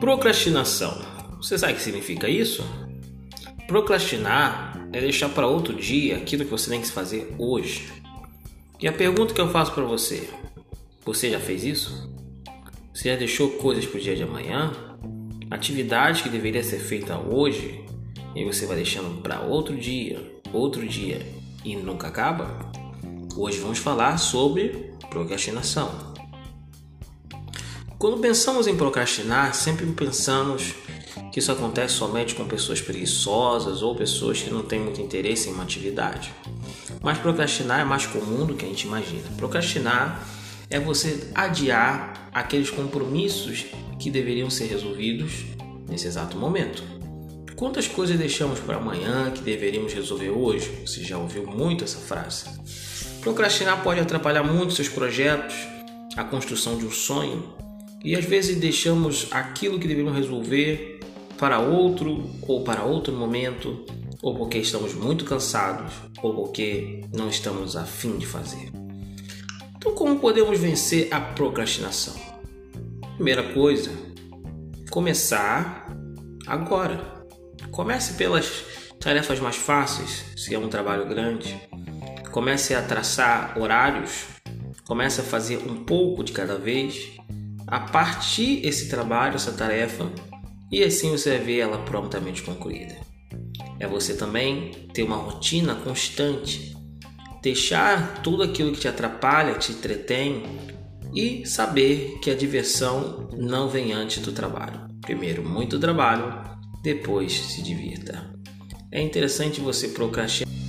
Procrastinação. Você sabe o que significa isso? Procrastinar é deixar para outro dia aquilo que você tem que fazer hoje. E a pergunta que eu faço para você: você já fez isso? Você já deixou coisas para o dia de amanhã? Atividade que deveria ser feita hoje e você vai deixando para outro dia, outro dia e nunca acaba? Hoje vamos falar sobre procrastinação. Quando pensamos em procrastinar, sempre pensamos que isso acontece somente com pessoas preguiçosas ou pessoas que não têm muito interesse em uma atividade. Mas procrastinar é mais comum do que a gente imagina. Procrastinar é você adiar aqueles compromissos que deveriam ser resolvidos nesse exato momento. Quantas coisas deixamos para amanhã que deveríamos resolver hoje? Você já ouviu muito essa frase. Procrastinar pode atrapalhar muito seus projetos, a construção de um sonho e às vezes deixamos aquilo que deveríamos resolver para outro ou para outro momento, ou porque estamos muito cansados, ou porque não estamos afim de fazer. Então, como podemos vencer a procrastinação? Primeira coisa, começar agora. Comece pelas tarefas mais fáceis, se é um trabalho grande. Comece a traçar horários. Comece a fazer um pouco de cada vez a partir esse trabalho, essa tarefa, e assim você ver ela prontamente concluída. É você também ter uma rotina constante, deixar tudo aquilo que te atrapalha, te entretém e saber que a diversão não vem antes do trabalho. Primeiro, muito trabalho, depois se divirta. É interessante você procrastinar